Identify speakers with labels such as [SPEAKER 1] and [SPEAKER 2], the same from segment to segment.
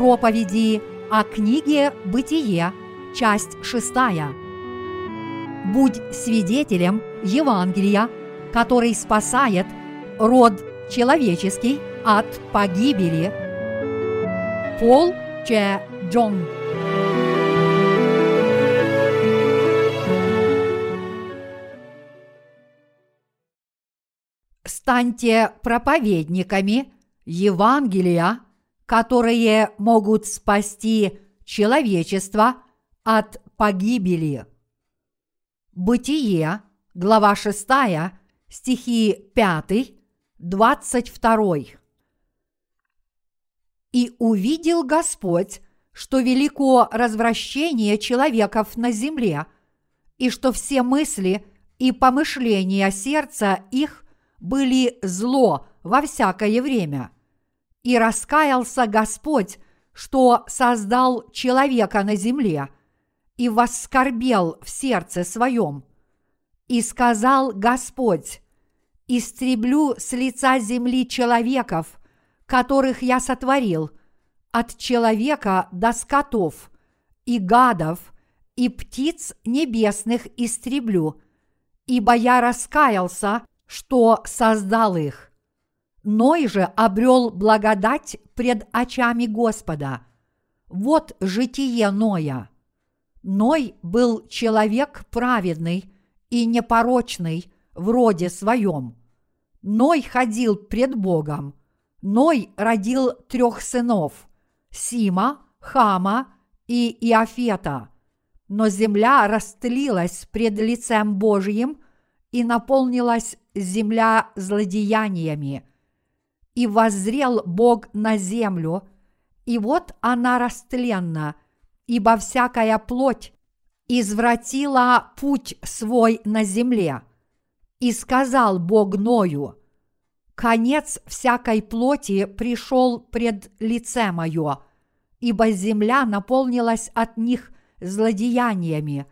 [SPEAKER 1] проповеди о книге «Бытие», часть 6. Будь свидетелем Евангелия, который спасает род человеческий от погибели. Пол Че Джонг Станьте проповедниками Евангелия, которые могут спасти человечество от погибели. Бытие, глава 6, стихи 5, 22. «И увидел Господь, что велико развращение человеков на земле, и что все мысли и помышления сердца их были зло во всякое время. И раскаялся Господь, что создал человека на земле, и воскорбел в сердце своем. И сказал Господь, истреблю с лица земли человеков, которых я сотворил, от человека до скотов, и гадов, и птиц небесных истреблю, ибо я раскаялся что создал их. Ной же обрел благодать пред очами Господа. Вот житие Ноя. Ной был человек праведный и непорочный в роде своем. Ной ходил пред Богом. Ной родил трех сынов – Сима, Хама и Иофета. Но земля растлилась пред лицем Божьим и наполнилась земля злодеяниями. И воззрел Бог на землю, и вот она растленна, ибо всякая плоть извратила путь свой на земле. И сказал Бог Ною, «Конец всякой плоти пришел пред лице мое, ибо земля наполнилась от них злодеяниями,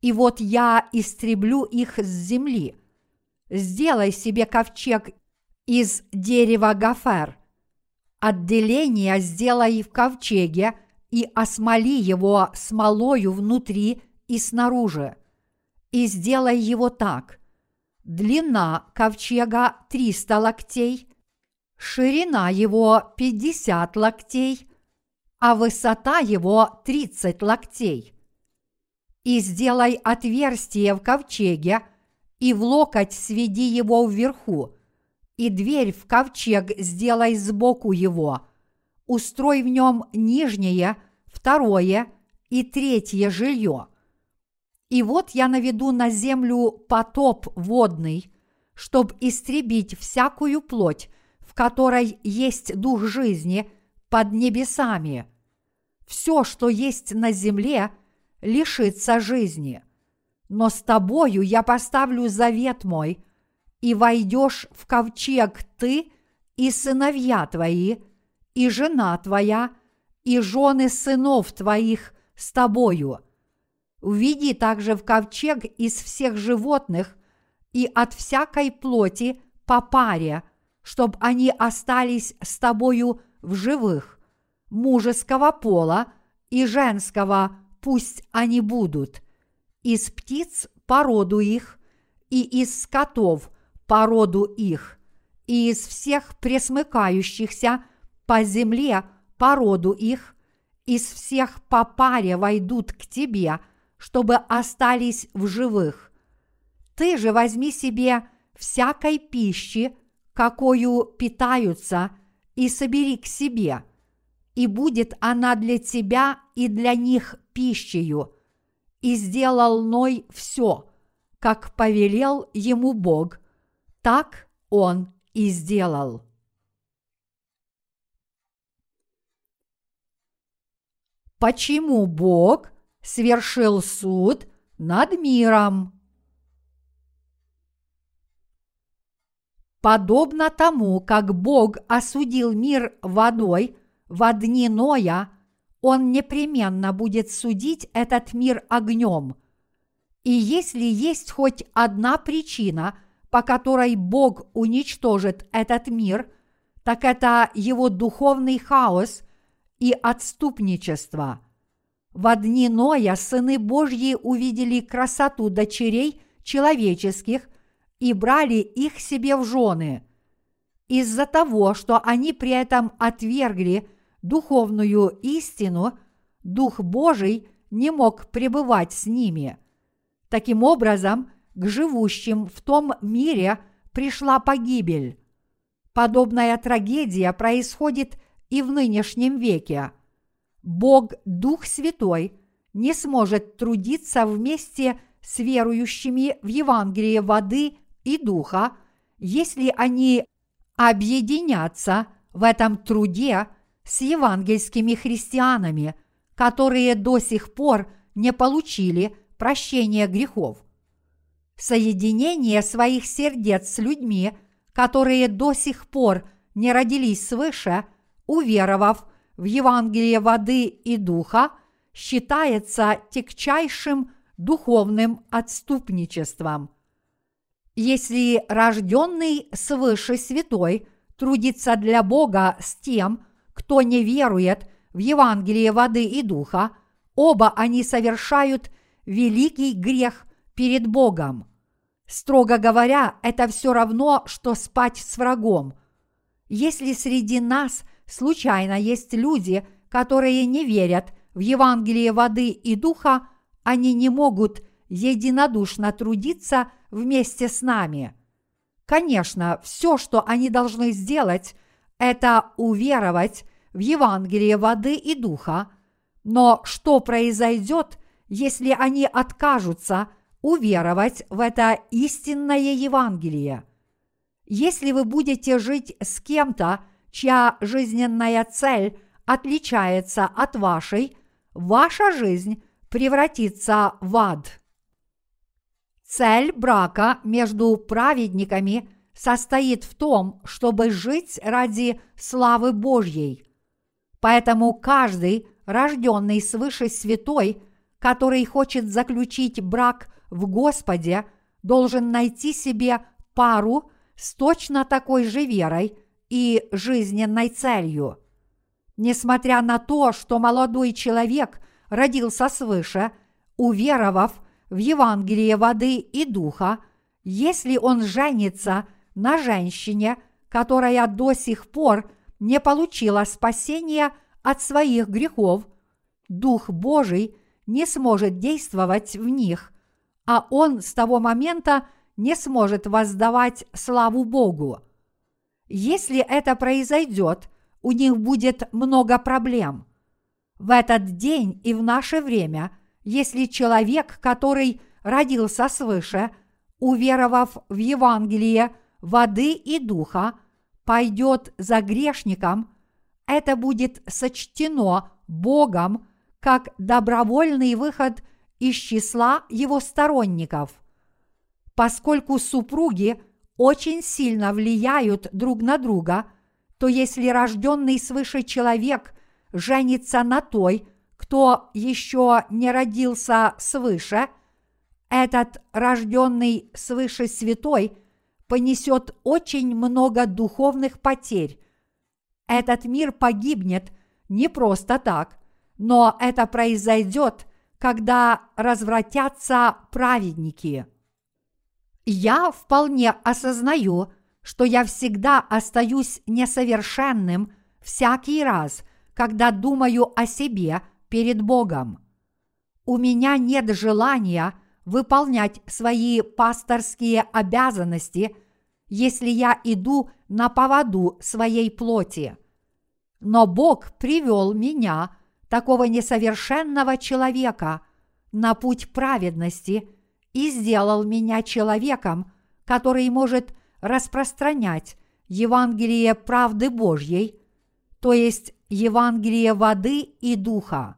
[SPEAKER 1] и вот я истреблю их с земли» сделай себе ковчег из дерева гофер. Отделение сделай в ковчеге и осмоли его смолою внутри и снаружи. И сделай его так. Длина ковчега 300 локтей, ширина его 50 локтей, а высота его 30 локтей. И сделай отверстие в ковчеге – и в локоть сведи его вверху, и дверь в ковчег сделай сбоку его. Устрой в нем нижнее, второе и третье жилье. И вот я наведу на землю потоп водный, чтоб истребить всякую плоть, в которой есть дух жизни под небесами. Все, что есть на земле, лишится жизни – но с тобою я поставлю завет мой, и войдешь в ковчег ты и сыновья твои, и жена твоя, и жены сынов твоих с тобою. Уведи также в ковчег из всех животных и от всякой плоти по паре, чтобы они остались с тобою в живых, мужеского пола и женского пусть они будут из птиц породу их, и из скотов породу их, и из всех пресмыкающихся по земле породу их, из всех по паре войдут к тебе, чтобы остались в живых. Ты же возьми себе всякой пищи, какую питаются, и собери к себе, и будет она для тебя и для них пищею, и сделал Ной все, как повелел ему Бог, так он и сделал. Почему Бог свершил суд над миром? Подобно тому, как Бог осудил мир водой в дни Ноя, он непременно будет судить этот мир огнем. И если есть хоть одна причина, по которой Бог уничтожит этот мир, так это его духовный хаос и отступничества. В дни Ноя сыны Божьи увидели красоту дочерей человеческих и брали их себе в жены. Из-за того, что они при этом отвергли духовную истину, Дух Божий не мог пребывать с ними. Таким образом, к живущим в том мире пришла погибель. Подобная трагедия происходит и в нынешнем веке. Бог, Дух Святой, не сможет трудиться вместе с верующими в Евангелие воды и Духа, если они объединятся в этом труде с евангельскими христианами, которые до сих пор не получили прощения грехов. Соединение своих сердец с людьми, которые до сих пор не родились свыше, уверовав в Евангелие воды и духа, считается тягчайшим духовным отступничеством. Если рожденный свыше святой трудится для Бога с тем, кто не верует в Евангелие воды и духа, оба они совершают великий грех перед Богом. Строго говоря, это все равно, что спать с врагом. Если среди нас случайно есть люди, которые не верят в Евангелие воды и духа, они не могут единодушно трудиться вместе с нами. Конечно, все, что они должны сделать, это уверовать в Евангелие воды и духа, но что произойдет, если они откажутся уверовать в это истинное Евангелие? Если вы будете жить с кем-то, чья жизненная цель отличается от вашей, ваша жизнь превратится в ад. Цель брака между праведниками состоит в том, чтобы жить ради славы Божьей. Поэтому каждый, рожденный свыше святой, который хочет заключить брак в Господе, должен найти себе пару с точно такой же верой и жизненной целью. Несмотря на то, что молодой человек родился свыше, уверовав в Евангелие воды и духа, если он женится на женщине, которая до сих пор не получила спасения от своих грехов, Дух Божий не сможет действовать в них, а он с того момента не сможет воздавать славу Богу. Если это произойдет, у них будет много проблем. В этот день и в наше время – если человек, который родился свыше, уверовав в Евангелие воды и духа, пойдет за грешником, это будет сочтено Богом как добровольный выход из числа его сторонников. Поскольку супруги очень сильно влияют друг на друга, то если рожденный свыше человек женится на той, кто еще не родился свыше, этот рожденный свыше святой понесет очень много духовных потерь. Этот мир погибнет не просто так, но это произойдет, когда развратятся праведники. Я вполне осознаю, что я всегда остаюсь несовершенным всякий раз, когда думаю о себе – перед Богом. У меня нет желания выполнять свои пасторские обязанности, если я иду на поводу своей плоти. Но Бог привел меня, такого несовершенного человека, на путь праведности и сделал меня человеком, который может распространять Евангелие правды Божьей, то есть Евангелие воды и духа.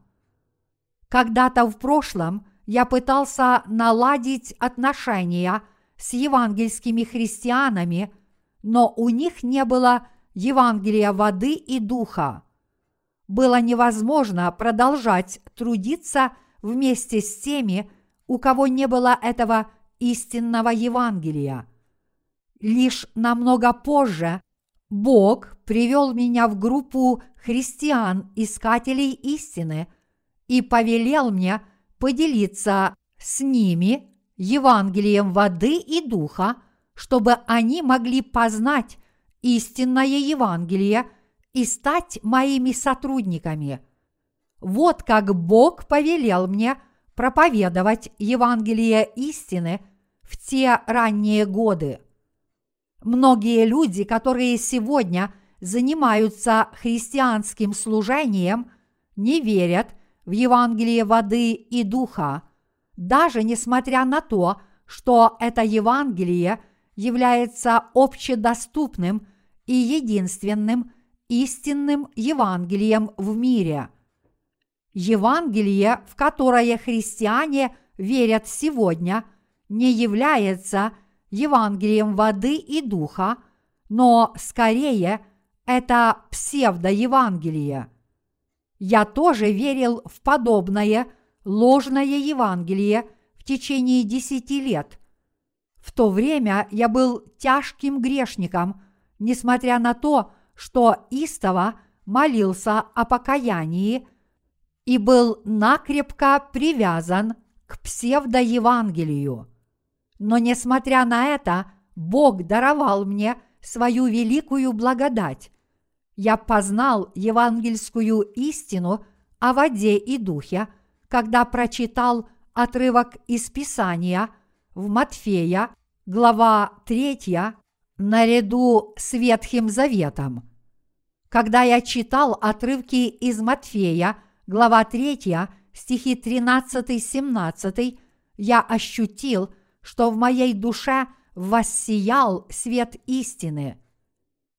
[SPEAKER 1] Когда-то в прошлом я пытался наладить отношения с евангельскими христианами, но у них не было Евангелия воды и духа. Было невозможно продолжать трудиться вместе с теми, у кого не было этого истинного Евангелия. Лишь намного позже, Бог привел меня в группу христиан-искателей истины и повелел мне поделиться с ними Евангелием воды и духа, чтобы они могли познать истинное Евангелие и стать моими сотрудниками. Вот как Бог повелел мне проповедовать Евангелие истины в те ранние годы. Многие люди, которые сегодня занимаются христианским служением, не верят в Евангелие воды и духа, даже несмотря на то, что это Евангелие является общедоступным и единственным истинным Евангелием в мире. Евангелие, в которое христиане верят сегодня, не является Евангелием воды и духа, но скорее это псевдоевангелие. Я тоже верил в подобное ложное Евангелие в течение десяти лет. В то время я был тяжким грешником, несмотря на то, что истово молился о покаянии и был накрепко привязан к псевдоевангелию. Но несмотря на это, Бог даровал мне свою великую благодать. Я познал евангельскую истину о воде и духе, когда прочитал отрывок из Писания в Матфея, глава 3, наряду с Ветхим Заветом. Когда я читал отрывки из Матфея, глава 3, стихи 13-17, я ощутил, что в моей душе воссиял свет истины.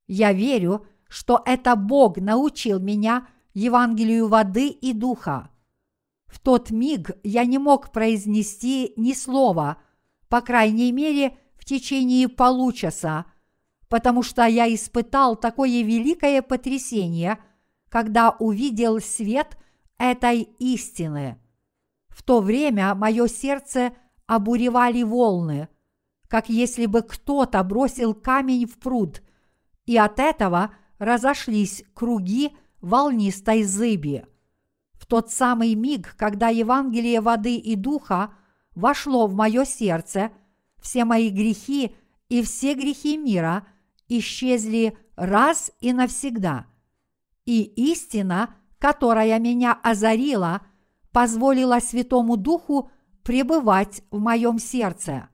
[SPEAKER 1] Я верю, что это Бог научил меня Евангелию воды и духа. В тот миг я не мог произнести ни слова, по крайней мере, течение получаса, потому что я испытал такое великое потрясение, когда увидел свет этой истины. В то время мое сердце обуревали волны, как если бы кто-то бросил камень в пруд, и от этого разошлись круги волнистой зыби. В тот самый миг, когда Евангелие воды и духа вошло в мое сердце, все мои грехи и все грехи мира исчезли раз и навсегда. И истина, которая меня озарила, позволила Святому Духу пребывать в моем сердце.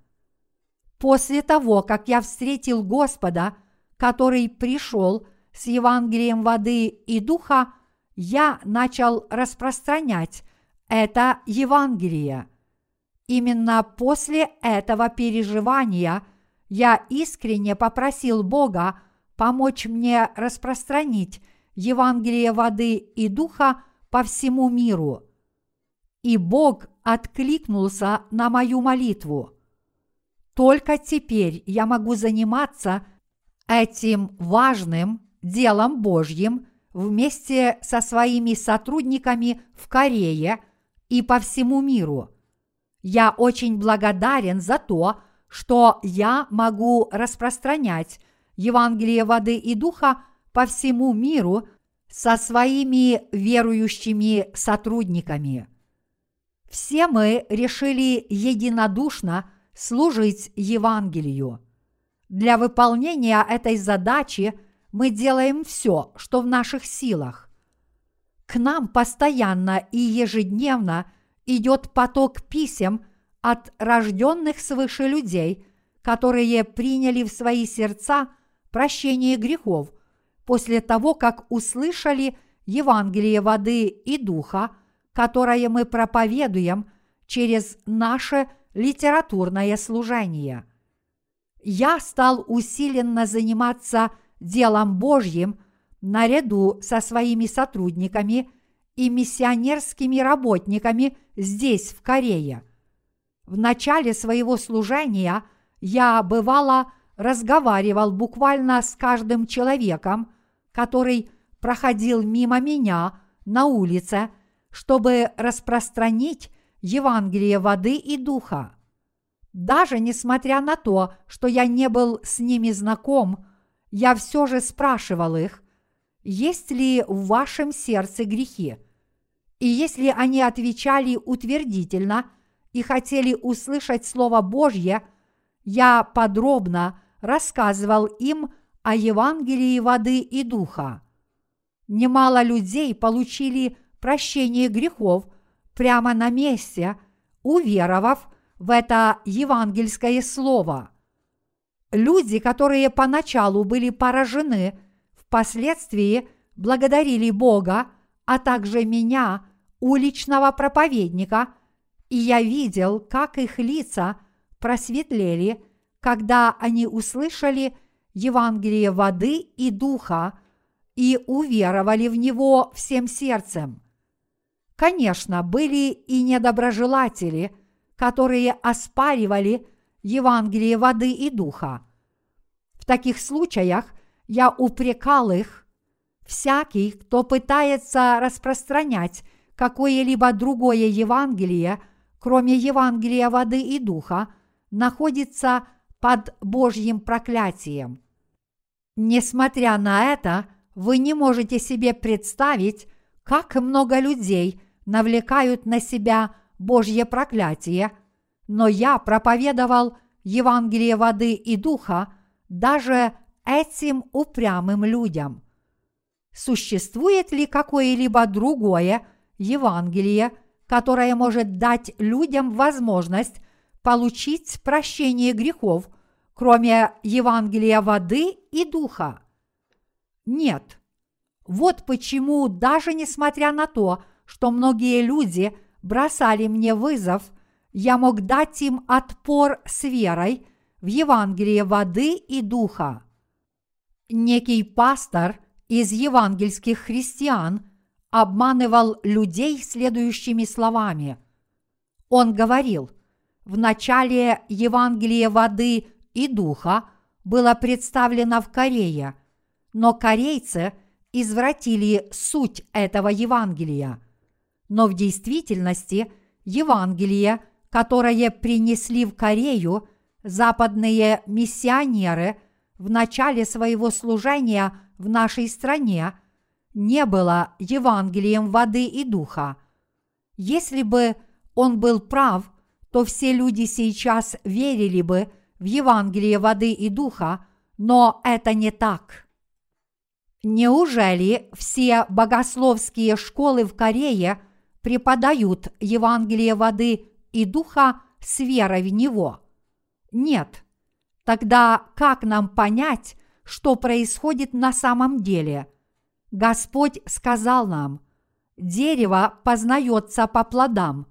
[SPEAKER 1] После того, как я встретил Господа, который пришел с Евангелием воды и духа, я начал распространять это Евангелие. Именно после этого переживания я искренне попросил Бога помочь мне распространить Евангелие воды и духа по всему миру. И Бог откликнулся на мою молитву. Только теперь я могу заниматься этим важным делом Божьим вместе со своими сотрудниками в Корее и по всему миру. Я очень благодарен за то, что я могу распространять Евангелие воды и духа по всему миру со своими верующими сотрудниками. Все мы решили единодушно служить Евангелию. Для выполнения этой задачи мы делаем все, что в наших силах. К нам постоянно и ежедневно идет поток писем от рожденных свыше людей, которые приняли в свои сердца прощение грехов после того, как услышали Евангелие воды и духа – которое мы проповедуем через наше литературное служение. Я стал усиленно заниматься делом Божьим наряду со своими сотрудниками и миссионерскими работниками здесь, в Корее. В начале своего служения я бывало разговаривал буквально с каждым человеком, который проходил мимо меня на улице – чтобы распространить Евангелие воды и духа. Даже несмотря на то, что я не был с ними знаком, я все же спрашивал их, есть ли в вашем сердце грехи? И если они отвечали утвердительно и хотели услышать Слово Божье, я подробно рассказывал им о Евангелии воды и духа. Немало людей получили прощение грехов прямо на месте, уверовав в это евангельское слово. Люди, которые поначалу были поражены, впоследствии благодарили Бога, а также меня, уличного проповедника, и я видел, как их лица просветлели, когда они услышали Евангелие воды и духа и уверовали в него всем сердцем. Конечно, были и недоброжелатели, которые оспаривали Евангелие воды и духа. В таких случаях я упрекал их. Всякий, кто пытается распространять какое-либо другое Евангелие, кроме Евангелия воды и духа, находится под Божьим проклятием. Несмотря на это, вы не можете себе представить, как много людей навлекают на себя Божье проклятие, но я проповедовал Евангелие воды и духа даже этим упрямым людям. Существует ли какое-либо другое Евангелие, которое может дать людям возможность получить прощение грехов, кроме Евангелия воды и духа? Нет. Вот почему, даже несмотря на то, что многие люди бросали мне вызов, я мог дать им отпор с верой в Евангелие воды и духа. Некий пастор из евангельских христиан обманывал людей следующими словами. Он говорил, в начале Евангелие воды и духа было представлено в Корее, но корейцы извратили суть этого Евангелия. Но в действительности Евангелие, которое принесли в Корею западные миссионеры в начале своего служения в нашей стране, не было Евангелием воды и духа. Если бы он был прав, то все люди сейчас верили бы в Евангелие воды и духа, но это не так. Неужели все богословские школы в Корее преподают Евангелие воды и духа с верой в него? Нет. Тогда как нам понять, что происходит на самом деле? Господь сказал нам, дерево познается по плодам,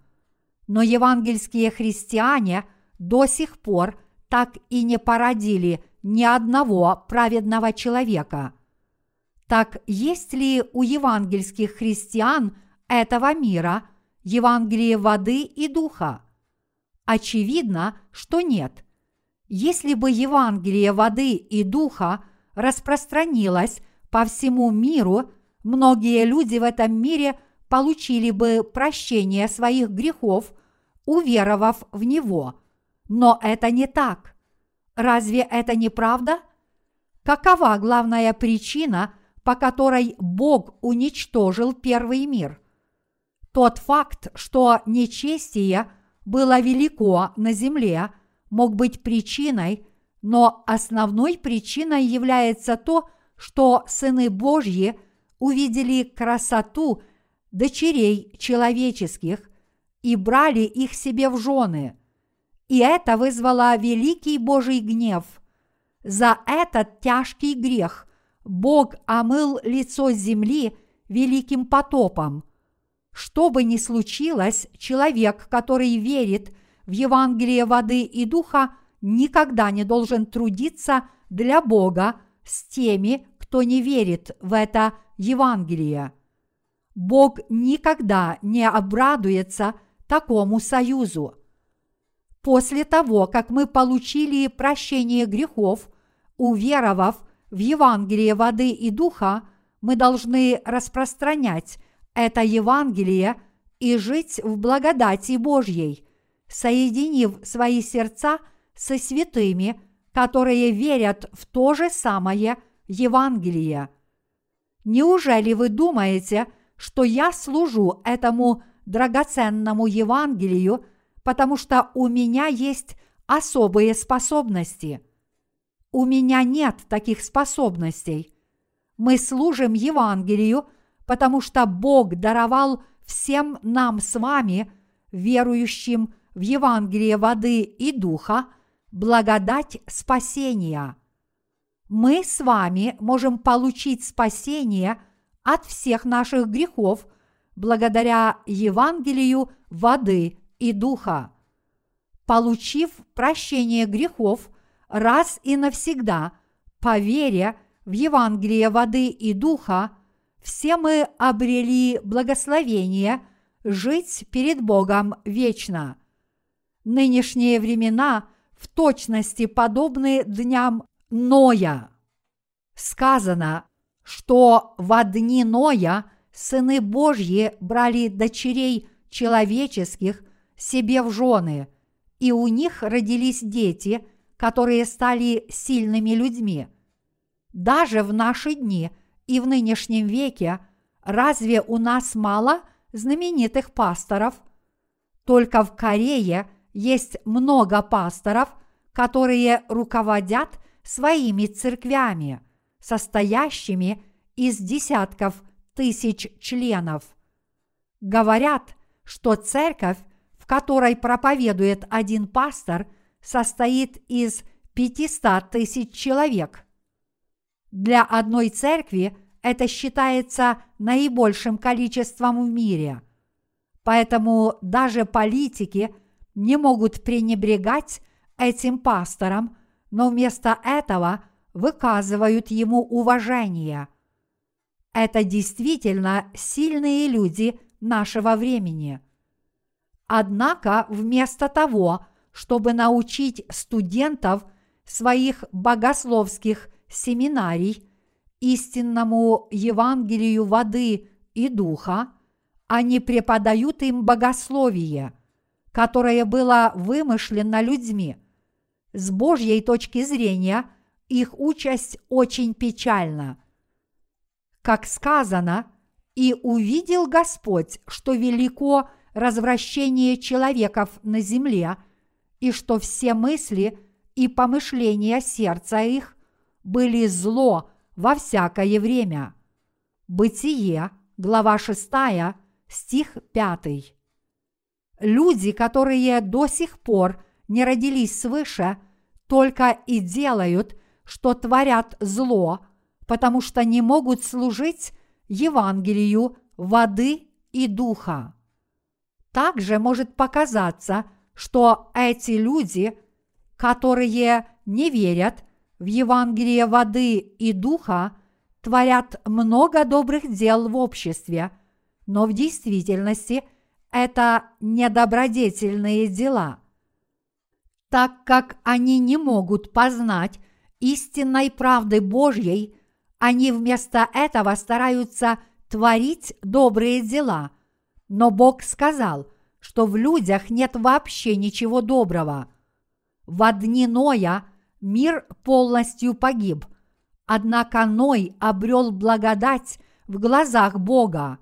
[SPEAKER 1] но евангельские христиане до сих пор так и не породили ни одного праведного человека – так есть ли у евангельских христиан этого мира Евангелие воды и духа? Очевидно, что нет. Если бы Евангелие воды и духа распространилось по всему миру, многие люди в этом мире получили бы прощение своих грехов, уверовав в него. Но это не так. Разве это не правда? Какова главная причина – по которой Бог уничтожил первый мир. Тот факт, что нечестие было велико на земле, мог быть причиной, но основной причиной является то, что сыны Божьи увидели красоту дочерей человеческих и брали их себе в жены. И это вызвало великий Божий гнев. За этот тяжкий грех Бог омыл лицо земли великим потопом. Что бы ни случилось, человек, который верит в Евангелие воды и духа, никогда не должен трудиться для Бога с теми, кто не верит в это Евангелие. Бог никогда не обрадуется такому союзу. После того, как мы получили прощение грехов, уверовав в Евангелие воды и духа, мы должны распространять это Евангелие и жить в благодати Божьей, соединив свои сердца со святыми, которые верят в то же самое Евангелие. Неужели вы думаете, что я служу этому драгоценному Евангелию, потому что у меня есть особые способности? У меня нет таких способностей. Мы служим Евангелию, потому что Бог даровал всем нам с вами, верующим в Евангелие воды и духа, благодать спасения. Мы с вами можем получить спасение от всех наших грехов благодаря Евангелию воды и духа. Получив прощение грехов раз и навсегда по вере в Евангелие воды и духа, все мы обрели благословение жить перед Богом вечно. Нынешние времена в точности подобны дням Ноя. Сказано, что в дни Ноя сыны Божьи брали дочерей человеческих себе в жены, и у них родились дети, которые стали сильными людьми. Даже в наши дни и в нынешнем веке разве у нас мало знаменитых пасторов? Только в Корее есть много пасторов, которые руководят своими церквями, состоящими из десятков тысяч членов. Говорят, что церковь, в которой проповедует один пастор, состоит из 500 тысяч человек. Для одной церкви это считается наибольшим количеством в мире. Поэтому даже политики не могут пренебрегать этим пастором, но вместо этого выказывают ему уважение. Это действительно сильные люди нашего времени. Однако вместо того, чтобы научить студентов своих богословских семинарий истинному Евангелию воды и духа, они преподают им богословие, которое было вымышлено людьми. С Божьей точки зрения их участь очень печальна. Как сказано, «И увидел Господь, что велико развращение человеков на земле, и что все мысли и помышления сердца их были зло во всякое время». Бытие, глава 6, стих 5. Люди, которые до сих пор не родились свыше, только и делают, что творят зло, потому что не могут служить Евангелию воды и духа. Также может показаться, что эти люди, которые не верят в Евангелие воды и духа, творят много добрых дел в обществе, но в действительности это недобродетельные дела. Так как они не могут познать истинной правды Божьей, они вместо этого стараются творить добрые дела. Но Бог сказал, что в людях нет вообще ничего доброго. В дни Ноя мир полностью погиб, однако Ной обрел благодать в глазах Бога.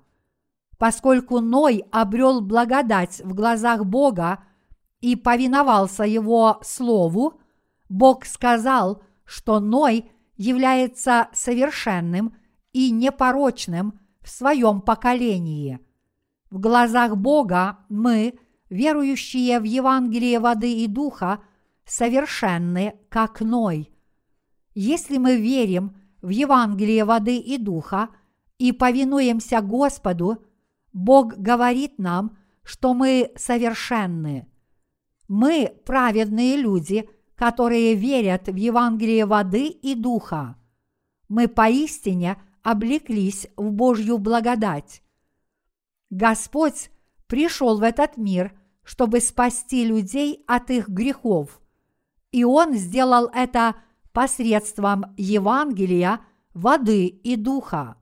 [SPEAKER 1] Поскольку Ной обрел благодать в глазах Бога и повиновался Его Слову, Бог сказал, что Ной является совершенным и непорочным в своем поколении. В глазах Бога мы, верующие в Евангелие воды и духа, совершенны, как Ной. Если мы верим в Евангелие воды и духа и повинуемся Господу, Бог говорит нам, что мы совершенны. Мы праведные люди, которые верят в Евангелие воды и духа. Мы поистине облеклись в Божью благодать. Господь пришел в этот мир, чтобы спасти людей от их грехов. И Он сделал это посредством Евангелия, воды и духа.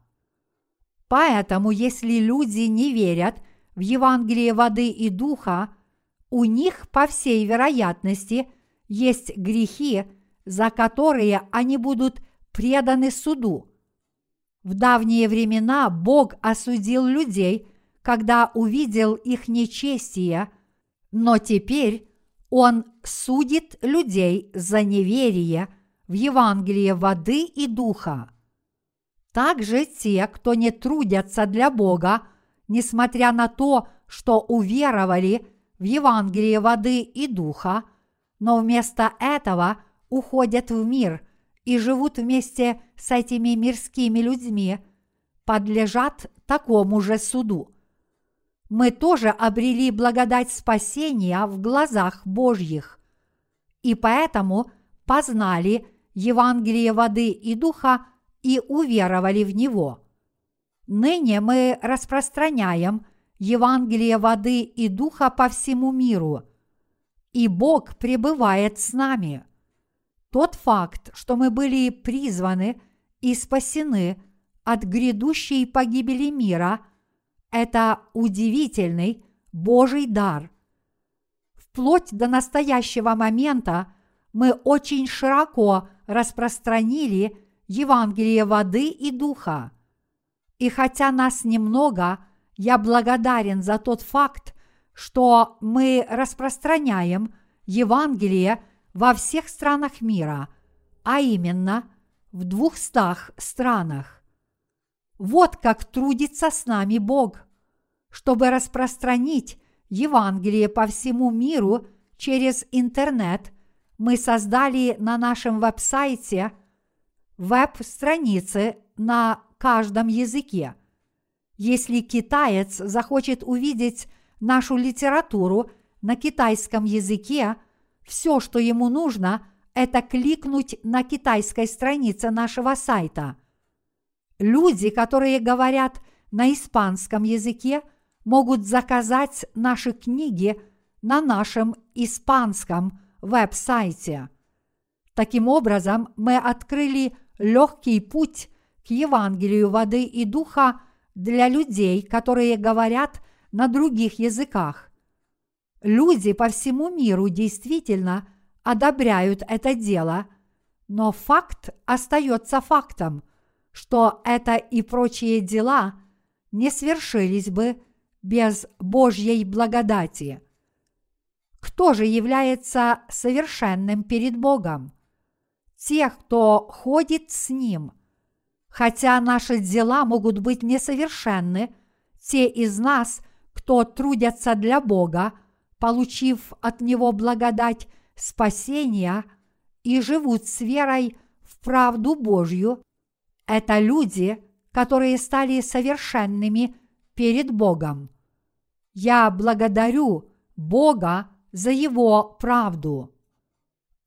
[SPEAKER 1] Поэтому, если люди не верят в Евангелие воды и духа, у них, по всей вероятности, есть грехи, за которые они будут преданы суду. В давние времена Бог осудил людей, когда увидел их нечестие, но теперь Он судит людей за неверие в Евангелие воды и духа. Также те, кто не трудятся для Бога, несмотря на то, что уверовали в Евангелие воды и духа, но вместо этого уходят в мир и живут вместе с этими мирскими людьми, подлежат такому же суду. Мы тоже обрели благодать спасения в глазах Божьих, и поэтому познали Евангелие воды и духа и уверовали в него. Ныне мы распространяем Евангелие воды и духа по всему миру, и Бог пребывает с нами. Тот факт, что мы были призваны и спасены от грядущей погибели мира, это удивительный Божий дар. Вплоть до настоящего момента мы очень широко распространили Евангелие воды и духа. И хотя нас немного, я благодарен за тот факт, что мы распространяем Евангелие во всех странах мира, а именно в двухстах странах. Вот как трудится с нами Бог, чтобы распространить Евангелие по всему миру через интернет. Мы создали на нашем веб-сайте веб-страницы на каждом языке. Если китаец захочет увидеть нашу литературу на китайском языке, все, что ему нужно, это кликнуть на китайской странице нашего сайта. Люди, которые говорят на испанском языке, могут заказать наши книги на нашем испанском веб-сайте. Таким образом, мы открыли легкий путь к Евангелию воды и духа для людей, которые говорят на других языках. Люди по всему миру действительно одобряют это дело, но факт остается фактом, что это и прочие дела не свершились бы без Божьей благодати. Кто же является совершенным перед Богом? Тех, кто ходит с Ним. Хотя наши дела могут быть несовершенны, те из нас, кто трудятся для Бога, получив от Него благодать спасения и живут с верой в правду Божью, это люди, которые стали совершенными перед Богом. Я благодарю Бога за Его правду,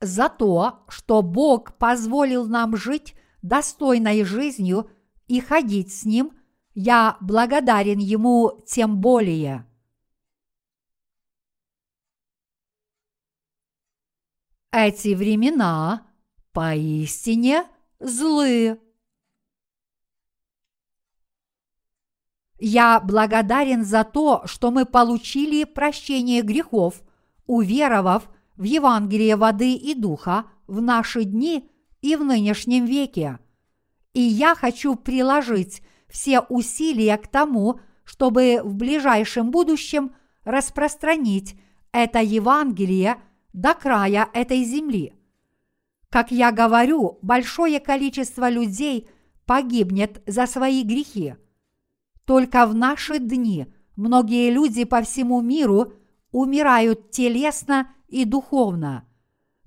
[SPEAKER 1] за то, что Бог позволил нам жить достойной жизнью и ходить с Ним – я благодарен ему тем более. Эти времена поистине злы. Я благодарен за то, что мы получили прощение грехов, уверовав в Евангелие воды и духа в наши дни и в нынешнем веке. И я хочу приложить все усилия к тому, чтобы в ближайшем будущем распространить это Евангелие до края этой земли. Как я говорю, большое количество людей погибнет за свои грехи. Только в наши дни многие люди по всему миру умирают телесно и духовно.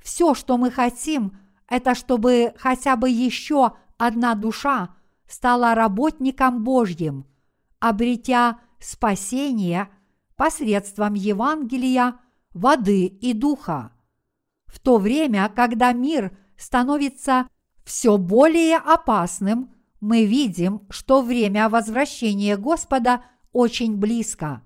[SPEAKER 1] Все, что мы хотим, это чтобы хотя бы еще одна душа стала работником Божьим, обретя спасение посредством Евангелия, воды и духа. В то время, когда мир становится все более опасным, мы видим, что время возвращения Господа очень близко.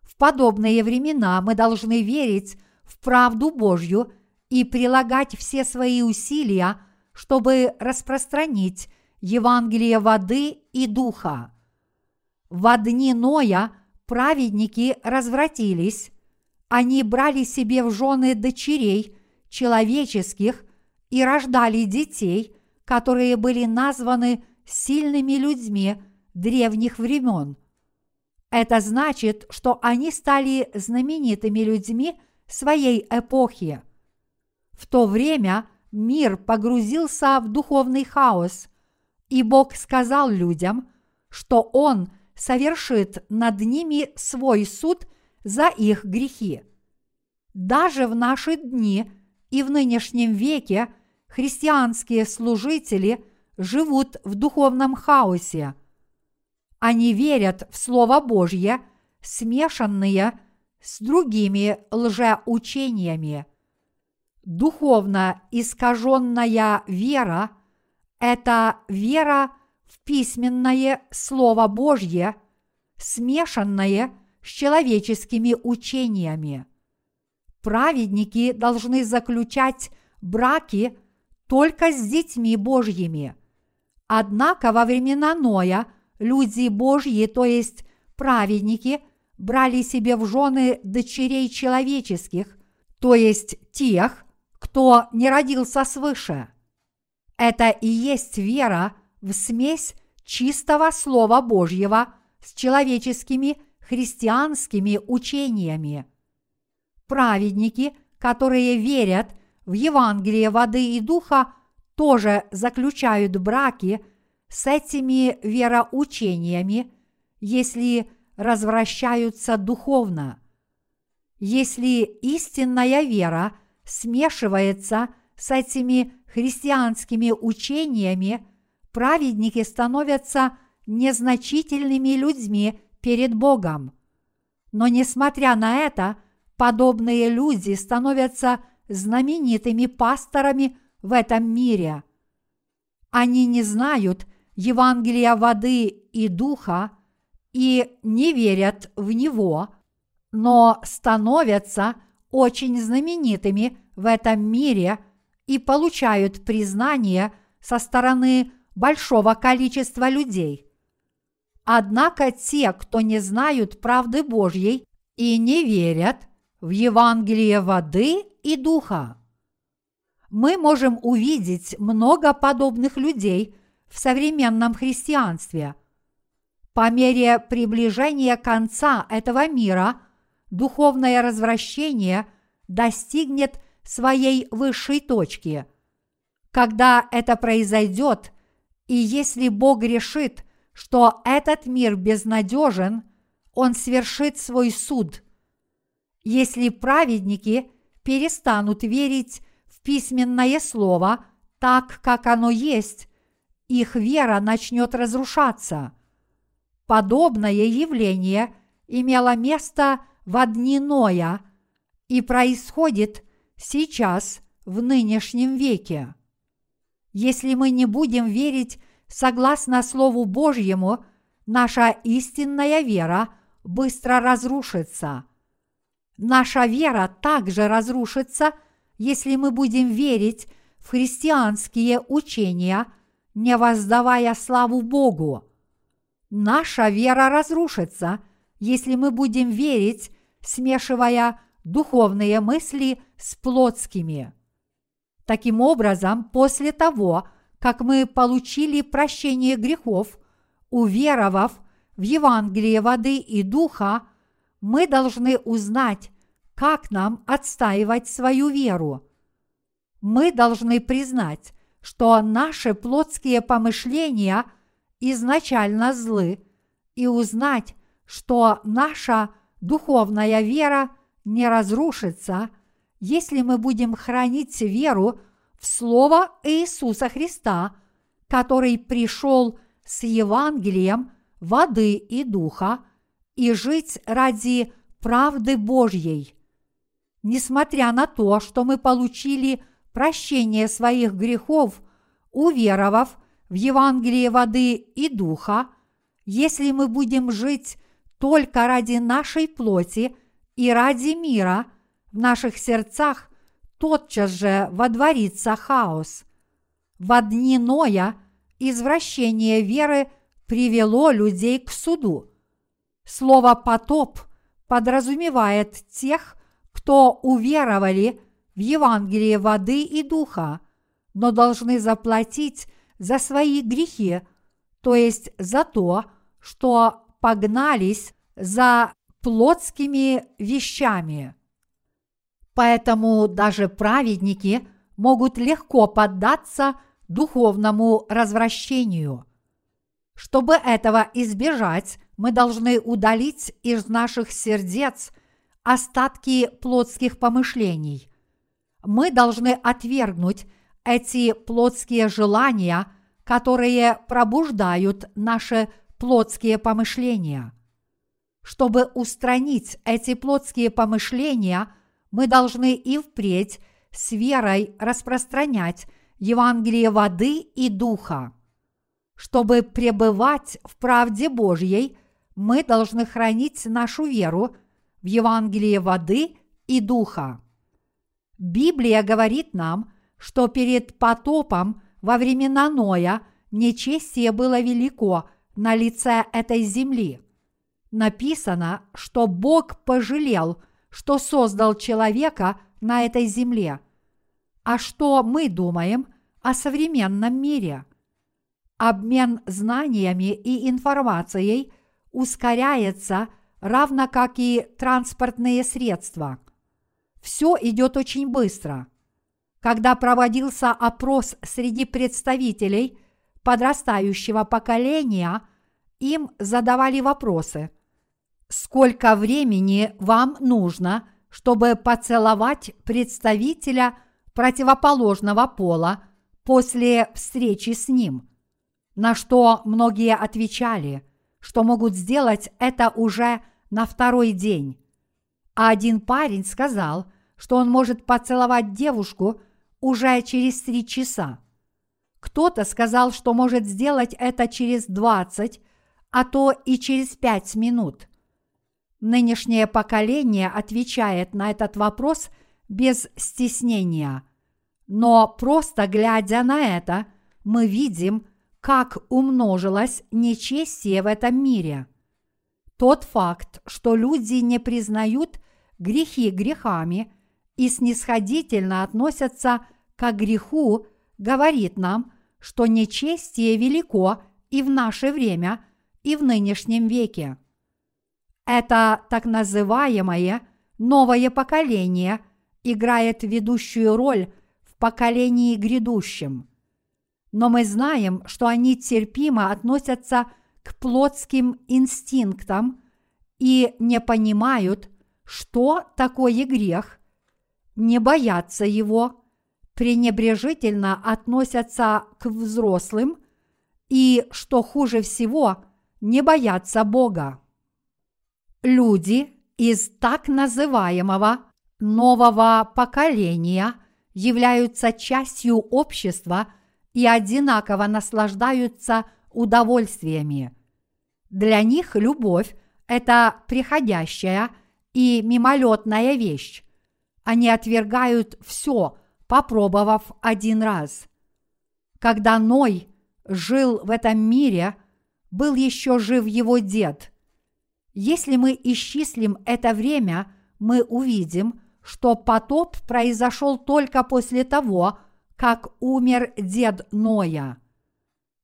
[SPEAKER 1] В подобные времена мы должны верить в правду Божью и прилагать все свои усилия, чтобы распространить Евангелие воды и духа. В дни Ноя праведники развратились, они брали себе в жены дочерей человеческих и рождали детей, которые были названы сильными людьми древних времен. Это значит, что они стали знаменитыми людьми своей эпохи. В то время мир погрузился в духовный хаос, и Бог сказал людям, что Он совершит над ними свой суд за их грехи. Даже в наши дни и в нынешнем веке христианские служители живут в духовном хаосе. Они верят в Слово Божье, смешанные с другими лжеучениями. Духовно искаженная вера – это вера в письменное Слово Божье, смешанное с человеческими учениями. Праведники должны заключать браки только с детьми Божьими. Однако во времена Ноя люди Божьи, то есть праведники, брали себе в жены дочерей человеческих, то есть тех, кто не родился свыше. Это и есть вера в смесь чистого Слова Божьего с человеческими христианскими учениями. Праведники, которые верят в Евангелие воды и духа, тоже заключают браки с этими вероучениями, если развращаются духовно. Если истинная вера смешивается с этими христианскими учениями, праведники становятся незначительными людьми перед Богом. Но несмотря на это, подобные люди становятся знаменитыми пасторами в этом мире. Они не знают Евангелия воды и духа и не верят в него, но становятся очень знаменитыми в этом мире и получают признание со стороны большого количества людей. Однако те, кто не знают правды Божьей и не верят в Евангелие воды и духа. Мы можем увидеть много подобных людей в современном христианстве. По мере приближения конца этого мира духовное развращение достигнет своей высшей точки. Когда это произойдет, и если Бог решит, что этот мир безнадежен, Он свершит свой суд. Если праведники перестанут верить в письменное слово так, как оно есть, их вера начнет разрушаться. Подобное явление имело место в дни Ноя и происходит сейчас в нынешнем веке. Если мы не будем верить согласно Слову Божьему, наша истинная вера быстро разрушится. Наша вера также разрушится, если мы будем верить в христианские учения, не воздавая славу Богу. Наша вера разрушится, если мы будем верить, смешивая духовные мысли с плотскими. Таким образом, после того, как мы получили прощение грехов, уверовав в Евангелие воды и духа, мы должны узнать, как нам отстаивать свою веру. Мы должны признать, что наши плотские помышления изначально злы, и узнать, что наша духовная вера не разрушится, если мы будем хранить веру в Слово Иисуса Христа, который пришел с Евангелием воды и духа, и жить ради правды Божьей. Несмотря на то, что мы получили прощение своих грехов, уверовав в Евангелие воды и духа, если мы будем жить только ради нашей плоти и ради мира, в наших сердцах тотчас же водворится хаос. В дни Ноя извращение веры привело людей к суду. Слово «потоп» подразумевает тех, кто уверовали в Евангелие воды и духа, но должны заплатить за свои грехи, то есть за то, что погнались за плотскими вещами. Поэтому даже праведники могут легко поддаться духовному развращению. Чтобы этого избежать, мы должны удалить из наших сердец остатки плотских помышлений. Мы должны отвергнуть эти плотские желания, которые пробуждают наши плотские помышления. Чтобы устранить эти плотские помышления, мы должны и впредь с верой распространять Евангелие воды и духа. Чтобы пребывать в правде Божьей, мы должны хранить нашу веру в Евангелие воды и духа. Библия говорит нам, что перед потопом во времена Ноя нечестие было велико на лице этой земли. Написано, что Бог пожалел, что создал человека на этой земле. А что мы думаем о современном мире? Обмен знаниями и информацией ускоряется, равно как и транспортные средства. Все идет очень быстро. Когда проводился опрос среди представителей подрастающего поколения, им задавали вопросы. Сколько времени вам нужно, чтобы поцеловать представителя противоположного пола после встречи с ним? На что многие отвечали, что могут сделать это уже на второй день. А один парень сказал, что он может поцеловать девушку уже через три часа. Кто-то сказал, что может сделать это через 20, а то и через 5 минут. Нынешнее поколение отвечает на этот вопрос без стеснения. Но просто глядя на это, мы видим, как умножилось нечестие в этом мире. Тот факт, что люди не признают грехи грехами и снисходительно относятся к греху, говорит нам, что нечестие велико и в наше время, и в нынешнем веке. Это так называемое новое поколение играет ведущую роль в поколении грядущем. Но мы знаем, что они терпимо относятся к плотским инстинктам и не понимают, что такое грех, не боятся его пренебрежительно относятся к взрослым и, что хуже всего, не боятся Бога. Люди из так называемого нового поколения являются частью общества и одинаково наслаждаются удовольствиями. Для них любовь – это приходящая и мимолетная вещь. Они отвергают все – попробовав один раз. Когда Ной жил в этом мире, был еще жив его дед. Если мы исчислим это время, мы увидим, что потоп произошел только после того, как умер дед Ноя.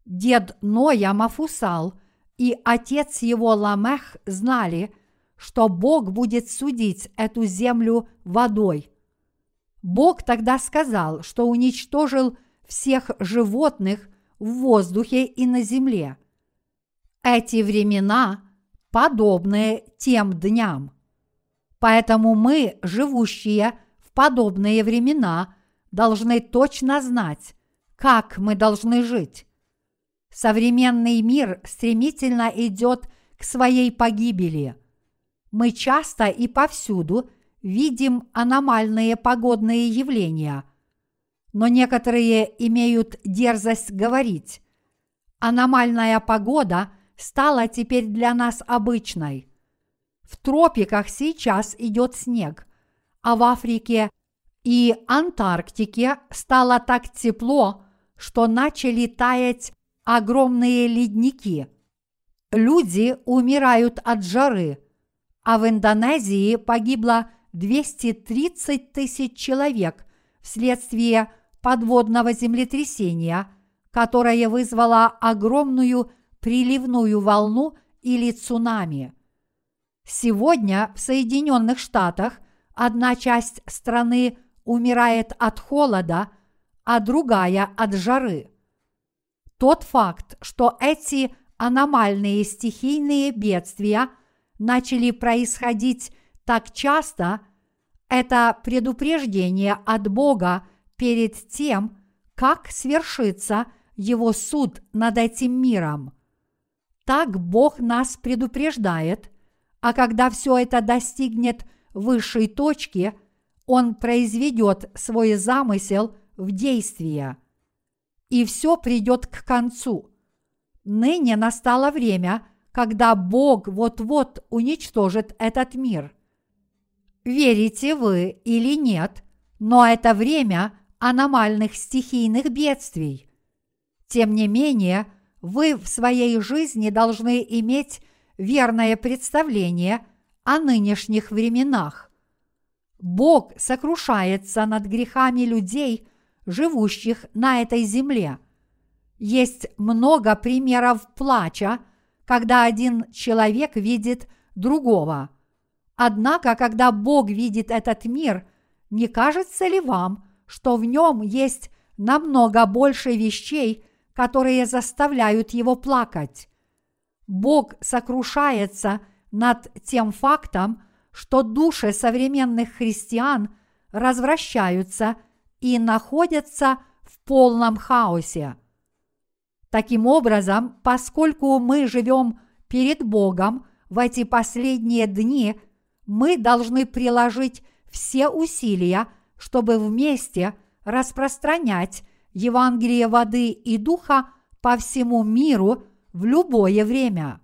[SPEAKER 1] Дед Ноя Мафусал и отец его Ламех знали, что Бог будет судить эту землю водой – Бог тогда сказал, что уничтожил всех животных в воздухе и на земле. Эти времена подобны тем дням. Поэтому мы, живущие в подобные времена, должны точно знать, как мы должны жить. Современный мир стремительно идет к своей погибели. Мы часто и повсюду – видим аномальные погодные явления, но некоторые имеют дерзость говорить, аномальная погода стала теперь для нас обычной. В тропиках сейчас идет снег, а в Африке и Антарктике стало так тепло, что начали таять огромные ледники. Люди умирают от жары, а в Индонезии погибло 230 тысяч человек вследствие подводного землетрясения, которое вызвало огромную приливную волну или цунами. Сегодня в Соединенных Штатах одна часть страны умирает от холода, а другая от жары. Тот факт, что эти аномальные стихийные бедствия начали происходить так часто, это предупреждение от Бога перед тем, как свершится Его суд над этим миром. Так Бог нас предупреждает, а когда все это достигнет высшей точки, Он произведет свой замысел в действие. И все придет к концу. Ныне настало время, когда Бог вот-вот уничтожит этот мир. Верите вы или нет, но это время аномальных стихийных бедствий. Тем не менее, вы в своей жизни должны иметь верное представление о нынешних временах. Бог сокрушается над грехами людей, живущих на этой земле. Есть много примеров плача, когда один человек видит другого. Однако, когда Бог видит этот мир, не кажется ли вам, что в нем есть намного больше вещей, которые заставляют его плакать? Бог сокрушается над тем фактом, что души современных христиан развращаются и находятся в полном хаосе. Таким образом, поскольку мы живем перед Богом в эти последние дни, мы должны приложить все усилия, чтобы вместе распространять Евангелие воды и духа по всему миру в любое время.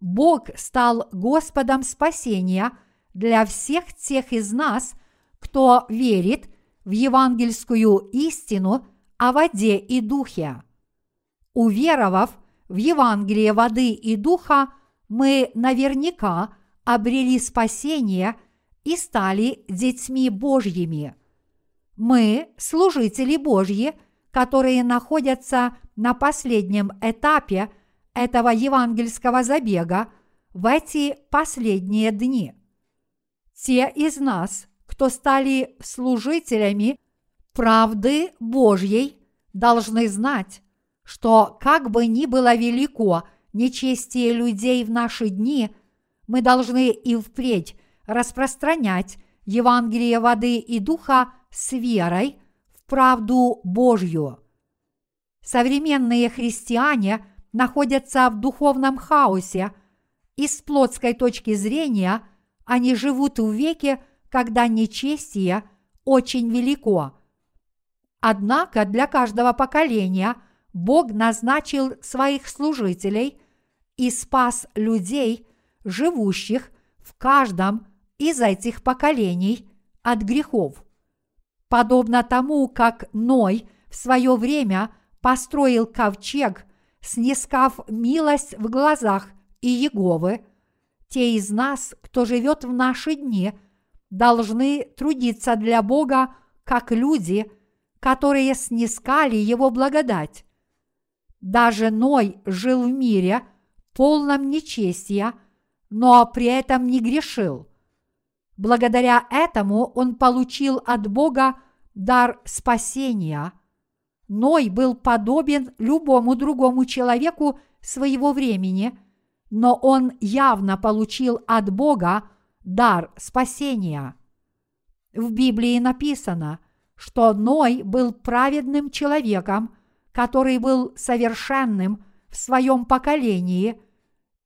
[SPEAKER 1] Бог стал Господом спасения для всех тех из нас, кто верит в евангельскую истину о воде и духе. Уверовав в Евангелие воды и духа, мы наверняка обрели спасение и стали детьми Божьими. Мы – служители Божьи, которые находятся на последнем этапе этого евангельского забега в эти последние дни. Те из нас, кто стали служителями правды Божьей, должны знать, что как бы ни было велико нечестие людей в наши дни, мы должны и впредь распространять Евангелие воды и духа с верой в правду Божью. Современные христиане находятся в духовном хаосе, и с плотской точки зрения они живут в веке, когда нечестие очень велико. Однако для каждого поколения – Бог назначил своих служителей и спас людей, живущих в каждом из этих поколений от грехов. Подобно тому, как Ной в свое время построил ковчег, снискав милость в глазах и Еговы, те из нас, кто живет в наши дни, должны трудиться для Бога как люди, которые снискали Его благодать. Даже Ной жил в мире, полном нечестия, но при этом не грешил. Благодаря этому он получил от Бога дар спасения. Ной был подобен любому другому человеку своего времени, но он явно получил от Бога дар спасения. В Библии написано, что Ной был праведным человеком – который был совершенным в своем поколении,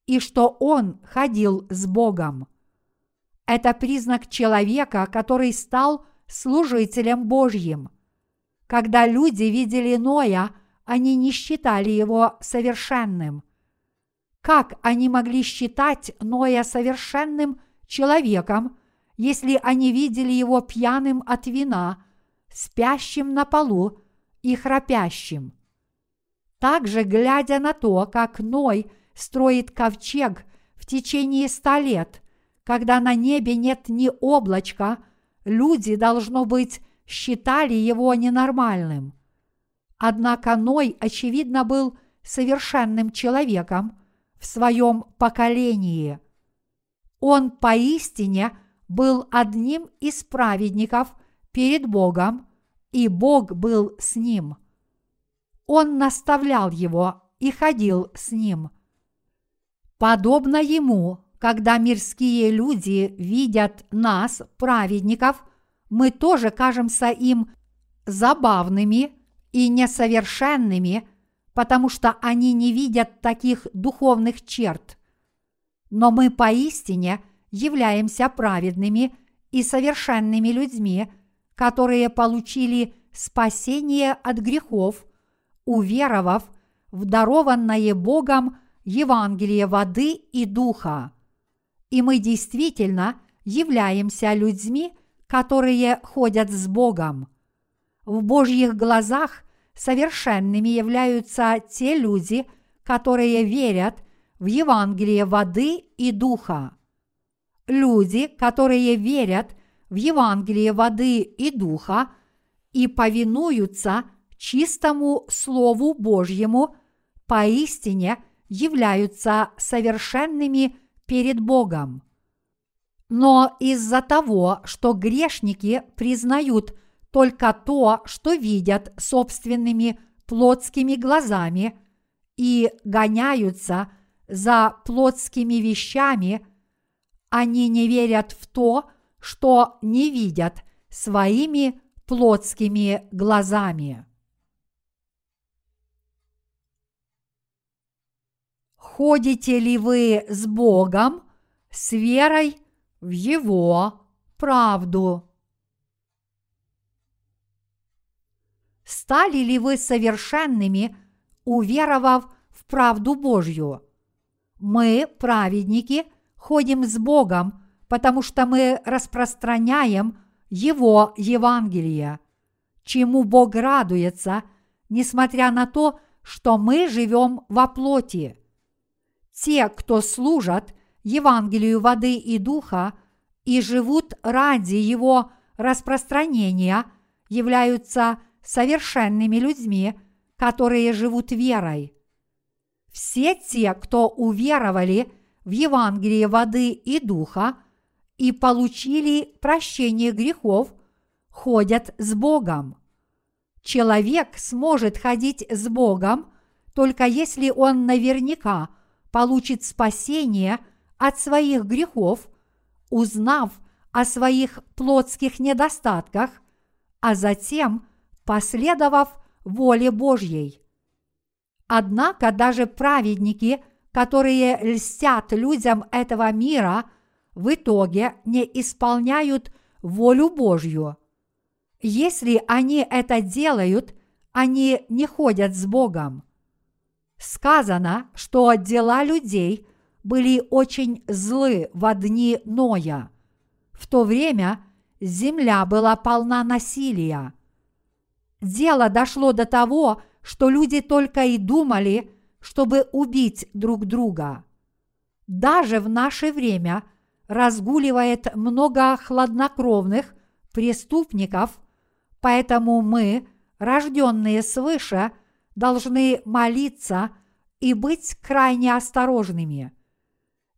[SPEAKER 1] и что он ходил с Богом. Это признак человека, который стал служителем Божьим. Когда люди видели Ноя, они не считали его совершенным. Как они могли считать Ноя совершенным человеком, если они видели его пьяным от вина, спящим на полу и храпящим. Также, глядя на то, как Ной строит ковчег в течение ста лет, когда на небе нет ни облачка, люди, должно быть, считали его ненормальным. Однако Ной, очевидно, был совершенным человеком в своем поколении. Он поистине был одним из праведников перед Богом, и Бог был с ним. Он наставлял его и ходил с ним. Подобно ему, когда мирские люди видят нас, праведников, мы тоже кажемся им забавными и несовершенными, потому что они не видят таких духовных черт. Но мы поистине являемся праведными и совершенными людьми, которые получили спасение от грехов, уверовав в дарованное Богом Евангелие воды и духа. И мы действительно являемся людьми, которые ходят с Богом. В Божьих глазах совершенными являются те люди, которые верят в Евангелие воды и духа. Люди, которые верят в Евангелие воды и духа и повинуются чистому Слову Божьему, поистине являются совершенными перед Богом. Но из-за того, что грешники признают только то, что видят собственными плотскими глазами и гоняются за плотскими вещами, они не верят в то, что не видят своими плотскими глазами. Ходите ли вы с Богом с верой в Его правду? Стали ли вы совершенными, уверовав в правду Божью? Мы, праведники, ходим с Богом, потому что мы распространяем Его Евангелие, чему Бог радуется, несмотря на то, что мы живем во плоти. Те, кто служат Евангелию воды и духа и живут ради его распространения, являются совершенными людьми, которые живут верой. Все те, кто уверовали в Евангелие воды и духа и получили прощение грехов, ходят с Богом. Человек сможет ходить с Богом только если он наверняка получит спасение от своих грехов, узнав о своих плотских недостатках, а затем – последовав воле Божьей. Однако даже праведники, которые льстят людям этого мира, в итоге не исполняют волю Божью. Если они это делают, они не ходят с Богом. Сказано, что дела людей были очень злы в дни Ноя. В то время земля была полна насилия – дело дошло до того, что люди только и думали, чтобы убить друг друга. Даже в наше время разгуливает много хладнокровных преступников, поэтому мы, рожденные свыше, должны молиться и быть крайне осторожными.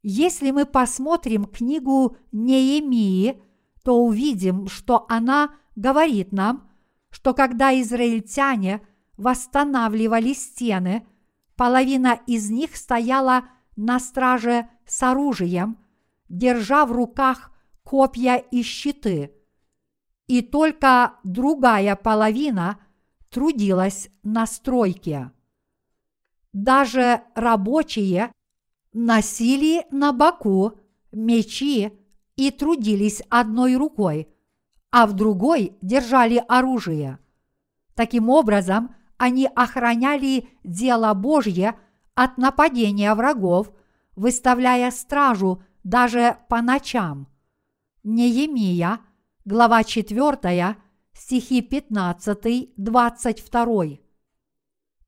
[SPEAKER 1] Если мы посмотрим книгу Неемии, то увидим, что она говорит нам, что когда израильтяне восстанавливали стены, половина из них стояла на страже с оружием, держа в руках копья и щиты, и только другая половина трудилась на стройке. Даже рабочие носили на боку мечи и трудились одной рукой – а в другой держали оружие. Таким образом, они охраняли дело Божье от нападения врагов, выставляя стражу даже по ночам. Неемия, глава 4, стихи 15-22.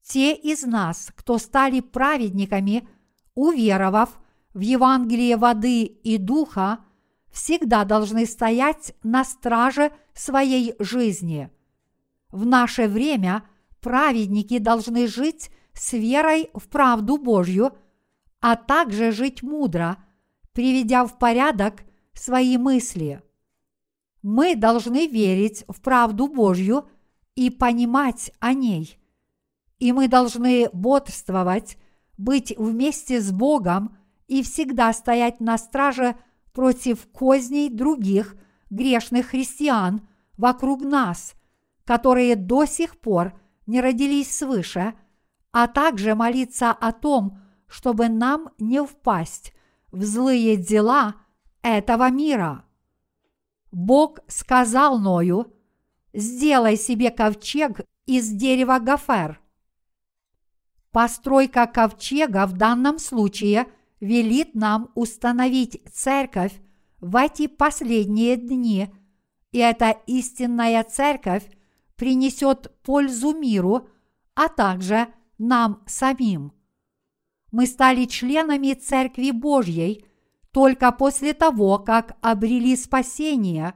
[SPEAKER 1] Те из нас, кто стали праведниками, уверовав в Евангелие воды и духа, всегда должны стоять на страже своей жизни. В наше время праведники должны жить с верой в правду Божью, а также жить мудро, приведя в порядок свои мысли. Мы должны верить в правду Божью и понимать о ней. И мы должны бодрствовать, быть вместе с Богом и всегда стоять на страже против козней других грешных христиан вокруг нас, которые до сих пор не родились свыше, а также молиться о том, чтобы нам не впасть в злые дела этого мира. Бог сказал Ною, сделай себе ковчег из дерева гофер. Постройка ковчега в данном случае велит нам установить церковь в эти последние дни, и эта истинная церковь принесет пользу миру, а также нам самим. Мы стали членами Церкви Божьей только после того, как обрели спасение,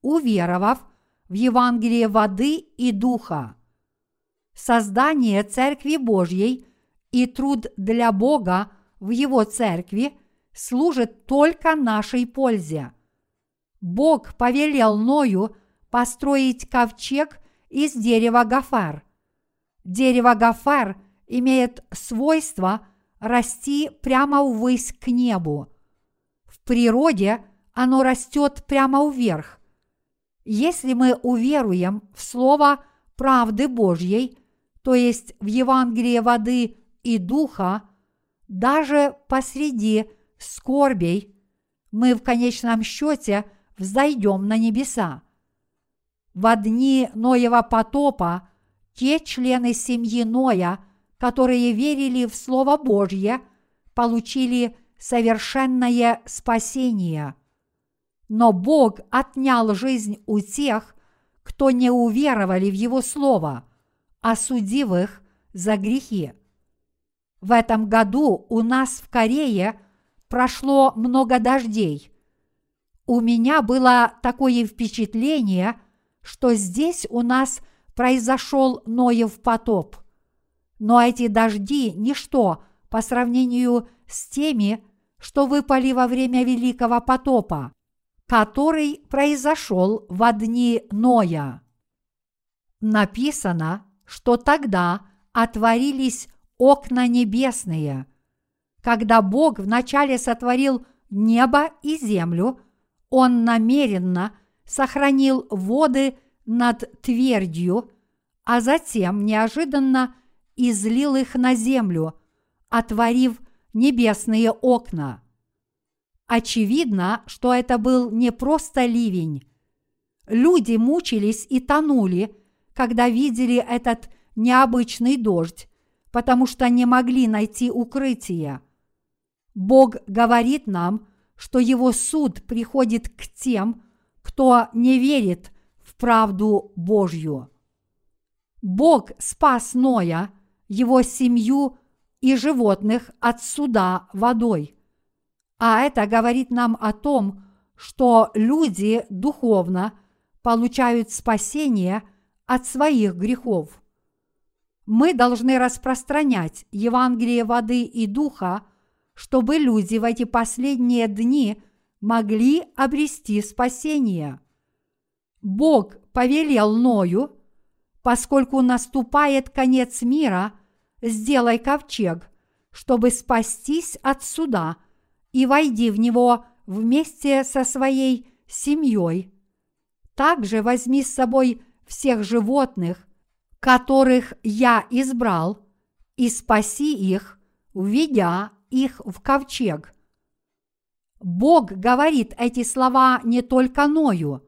[SPEAKER 1] уверовав в Евангелие воды и духа. Создание Церкви Божьей и труд для Бога в Его Церкви служит только нашей пользе. Бог повелел Ною построить ковчег из дерева гафар. Дерево гафар имеет свойство расти прямо ввысь к небу. Природе оно растет прямо вверх. Если мы уверуем в Слово правды Божьей, то есть в Евангелие воды и духа, даже посреди скорбей, мы в конечном счете взойдем на небеса. В дни Ноева потопа те члены семьи Ноя, которые верили в Слово Божье, получили совершенное спасение. Но Бог отнял жизнь у тех, кто не уверовали в Его Слово, осудив их за грехи. В этом году у нас в Корее прошло много дождей. У меня было такое впечатление, что здесь у нас произошел Ноев потоп. Но эти дожди – ничто по сравнению с теми, что выпали во время Великого потопа, который произошел в дни Ноя. Написано, что тогда отворились окна небесные. Когда Бог вначале сотворил небо и землю, Он намеренно сохранил воды над твердью, а затем неожиданно излил их на землю, отворив небесные окна. Очевидно, что это был не просто ливень. Люди мучились и тонули, когда видели этот необычный дождь, потому что не могли найти укрытие. Бог говорит нам, что Его суд приходит к тем, кто не верит в правду Божью. Бог спас Ноя, его семью и животных от суда водой. А это говорит нам о том, что люди духовно получают спасение от своих грехов. Мы должны распространять Евангелие воды и духа, чтобы люди в эти последние дни могли обрести спасение. Бог повелел Ною, поскольку наступает конец мира, сделай ковчег, чтобы спастись от суда и войди в него вместе со своей семьей. Также возьми с собой всех животных, которых я избрал, и спаси их, введя их в ковчег. Бог говорит эти слова не только Ною.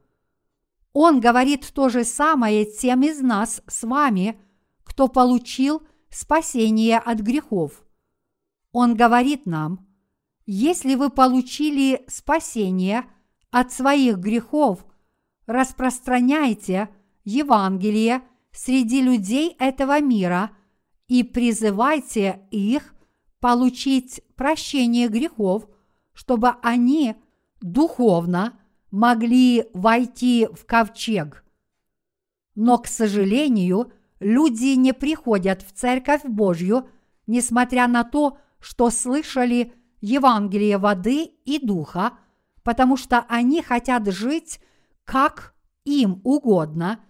[SPEAKER 1] Он говорит то же самое тем из нас с вами, кто получил спасение от грехов. Он говорит нам, если вы получили спасение от своих грехов, распространяйте Евангелие – среди людей этого мира и призывайте их получить прощение грехов, чтобы они духовно могли войти в ковчег. Но, к сожалению, люди не приходят в Церковь Божью, несмотря на то, что слышали Евангелие воды и духа, потому что они хотят жить как им угодно,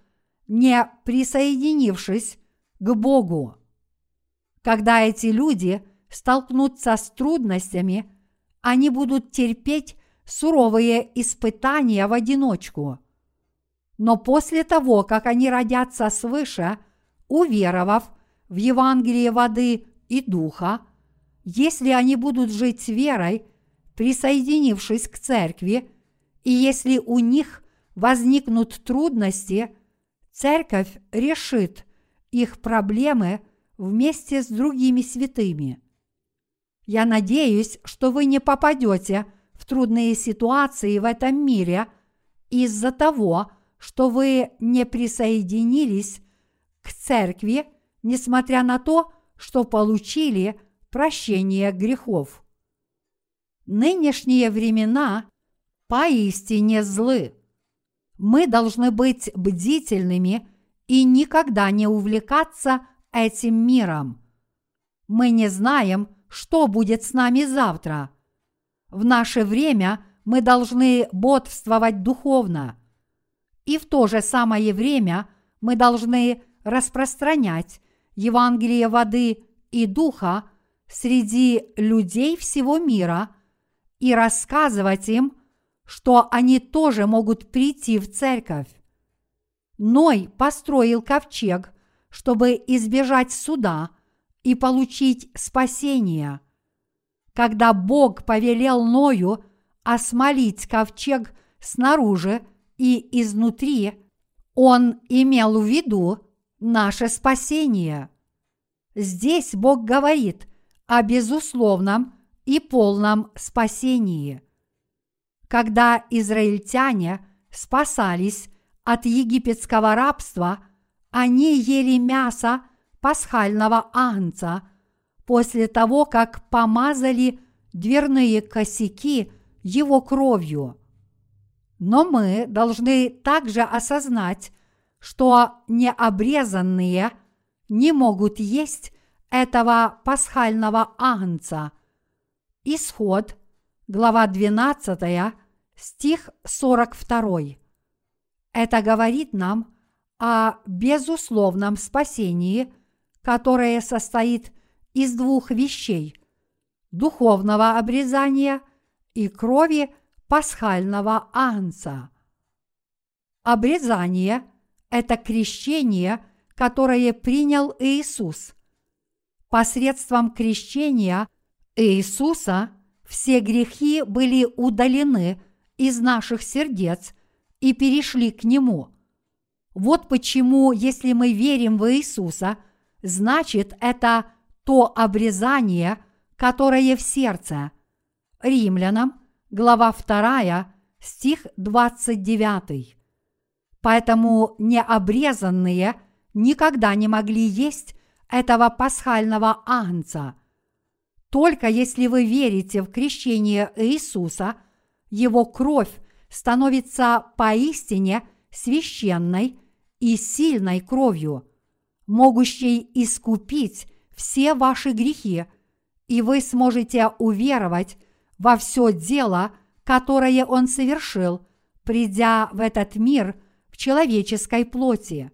[SPEAKER 1] не присоединившись к Богу. Когда эти люди столкнутся с трудностями, они будут терпеть суровые испытания в одиночку. Но после того, как они родятся свыше, уверовав в Евангелие воды и духа, если они будут жить верой, присоединившись к церкви, и если у них возникнут трудности, церковь решит их проблемы вместе с другими святыми. Я надеюсь, что вы не попадете в трудные ситуации в этом мире из-за того, что вы не присоединились к церкви, несмотря на то, что получили прощение грехов. Нынешние времена поистине злы. Мы должны быть бдительными и никогда не увлекаться этим миром. Мы не знаем, что будет с нами завтра. В наше время мы должны бодствовать духовно. И в то же самое время мы должны распространять Евангелие воды и духа среди людей всего мира и рассказывать им, что они тоже могут прийти в церковь. Ной построил ковчег, чтобы избежать суда и получить спасение. Когда Бог повелел Ною осмолить ковчег снаружи и изнутри, Он имел в виду наше спасение. Здесь Бог говорит о безусловном и полном спасении. Когда израильтяне спасались от египетского рабства, они ели мясо пасхального агнца после того, как помазали дверные косяки его кровью. Но мы должны также осознать, что необрезанные не могут есть этого пасхального агнца. Исход, глава 12, стих 42. Это говорит нам о безусловном спасении, которое состоит из двух вещей – духовного обрезания и крови пасхального агнца. Обрезание – это крещение, которое принял Иисус. Посредством крещения Иисуса все грехи были удалены из наших сердец и перешли к Нему. Вот почему, если мы верим в Иисуса, значит это то обрезание, которое в сердце. Римлянам, глава 2, стих 29. Поэтому необрезанные никогда не могли есть этого пасхального агнца. Только если вы верите в крещение Иисуса, его кровь становится поистине священной и сильной кровью, могущей искупить все ваши грехи, и вы сможете уверовать во все дело, которое Он совершил, придя в этот мир в человеческой плоти.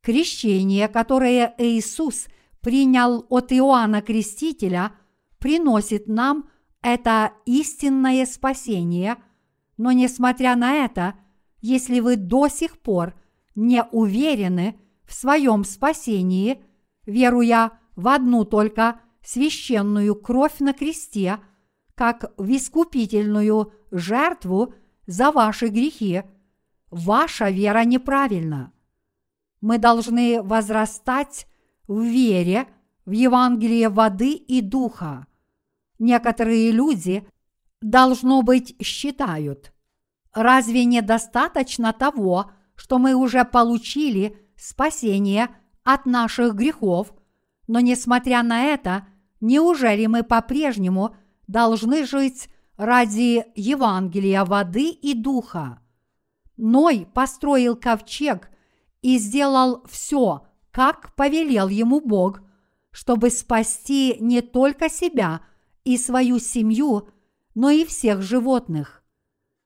[SPEAKER 1] Крещение, которое Иисус принял от Иоанна Крестителя, приносит нам это истинное спасение – но несмотря на это, если вы до сих пор не уверены в своем спасении, веруя в одну только священную кровь на кресте, как в искупительную жертву за ваши грехи, ваша вера неправильна. Мы должны возрастать в вере в Евангелие воды и духа. Некоторые люди, должно быть, считают, Разве недостаточно того, что мы уже получили спасение от наших грехов, но несмотря на это, неужели мы по-прежнему должны жить ради Евангелия воды и духа. Ной построил ковчег и сделал все, как повелел ему Бог, чтобы спасти не только себя и свою семью, но и всех животных.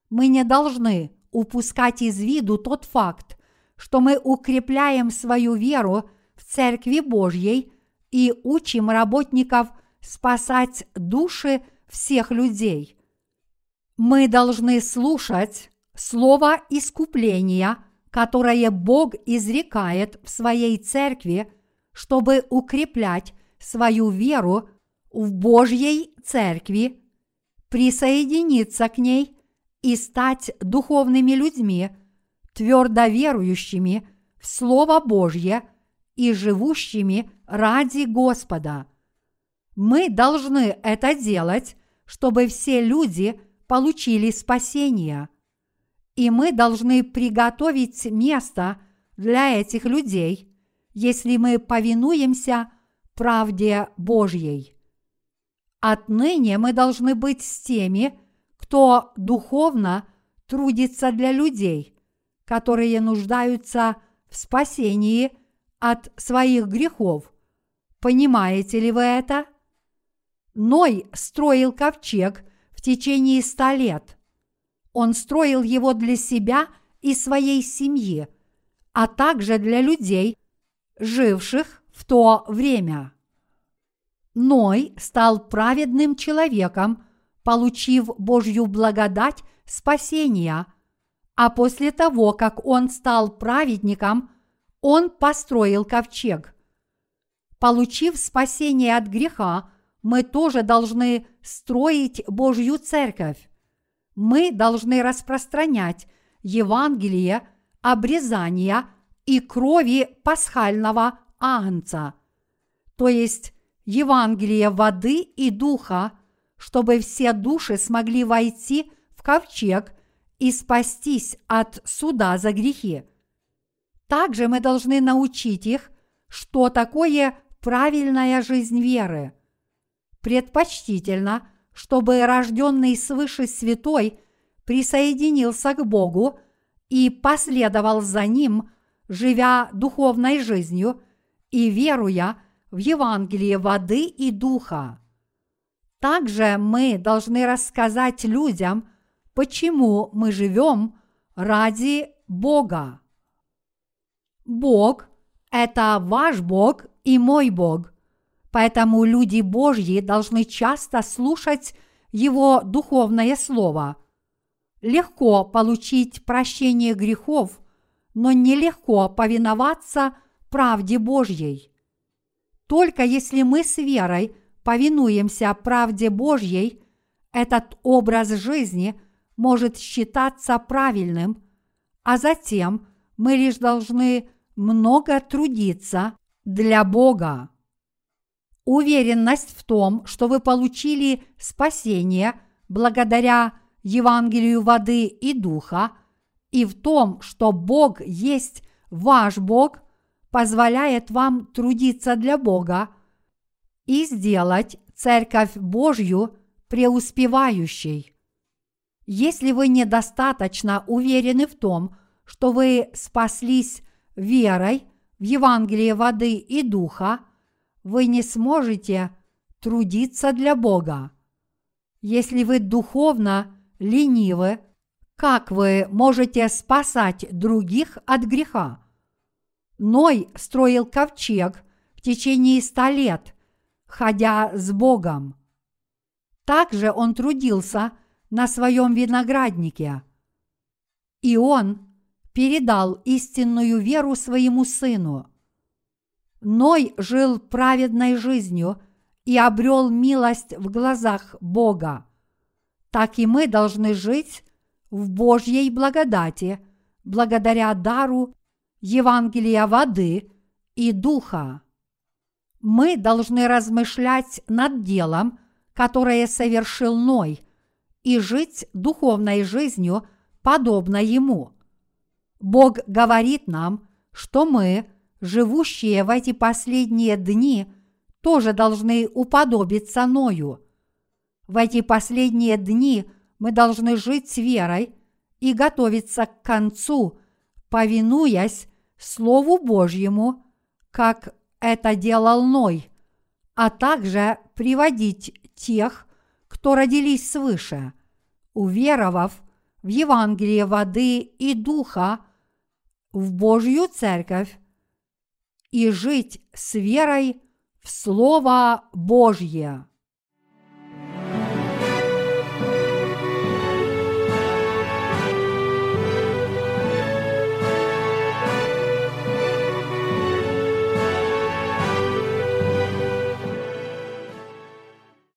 [SPEAKER 1] Мы не должны упускать из виду тот факт, что мы укрепляем свою веру в Церкви Божьей и учим работников спасать души всех людей. Мы должны слушать слово искупления, которое Бог изрекает в своей церкви, чтобы укреплять свою веру в Божьей церкви, присоединиться к ней и стать духовными людьми, твердо верующими в Слово Божье и живущими ради Господа. Мы должны это делать, чтобы все люди получили спасение. И мы должны приготовить место для этих людей, если мы повинуемся правде Божьей. Отныне мы должны быть с теми, кто духовно трудится для людей, которые нуждаются в спасении от своих грехов. Понимаете ли вы это? Ной строил ковчег в течение ста лет. Он строил его для себя и своей семьи, а также для людей, живших в то время. Ной стал праведным человеком, получив Божью благодать спасения, а после того, как он стал праведником, он построил ковчег. Получив спасение от греха, мы тоже должны строить Божью церковь. Мы должны распространять Евангелие, обрезания и крови пасхального агнца, то есть Евангелие воды и духа, чтобы все души смогли войти в ковчег и спастись от суда за грехи. Также мы должны научить их, что такое правильная жизнь веры. Предпочтительно, чтобы рожденный свыше святой присоединился к Богу и последовал за Ним, живя духовной жизнью и веруя в Евангелие воды и духа. Также мы должны рассказать людям, почему мы живем ради Бога. Бог – это ваш Бог и мой Бог. Поэтому люди Божьи должны часто слушать Его духовное Слово. Легко получить прощение грехов, но нелегко повиноваться правде Божьей. Только если мы с верой повинуемся правде Божьей, этот образ жизни может считаться правильным, а затем мы лишь должны много трудиться для Бога. Уверенность в том, что вы получили спасение благодаря Евангелию воды и духа, и в том, что Бог есть ваш Бог, позволяет вам трудиться для Бога и сделать Церковь Божью преуспевающей. Если вы недостаточно уверены в том, что вы спаслись верой в Евангелие воды и духа, вы не сможете трудиться для Бога. Если вы духовно ленивы, как вы можете спасать других от греха? Ной строил ковчег в течение ста лет, ходя с Богом. Также он трудился на своем винограднике. И он передал истинную веру своему сыну. Ной жил праведной жизнью и обрел милость в глазах Бога. Так и мы должны жить в Божьей благодати, благодаря дару Евангелия воды и духа. Мы должны размышлять над делом, которое совершил Ной, и жить духовной жизнью, подобно ему – Бог говорит нам, что мы, живущие в эти последние дни, тоже должны уподобиться Ною. В эти последние дни мы должны жить с верой и готовиться к концу, повинуясь Слову Божьему, как это делал Ной, а также приводить тех, кто родились свыше, уверовав в Евангелие воды и духа, в Божью церковь и жить с верой в Слово Божье.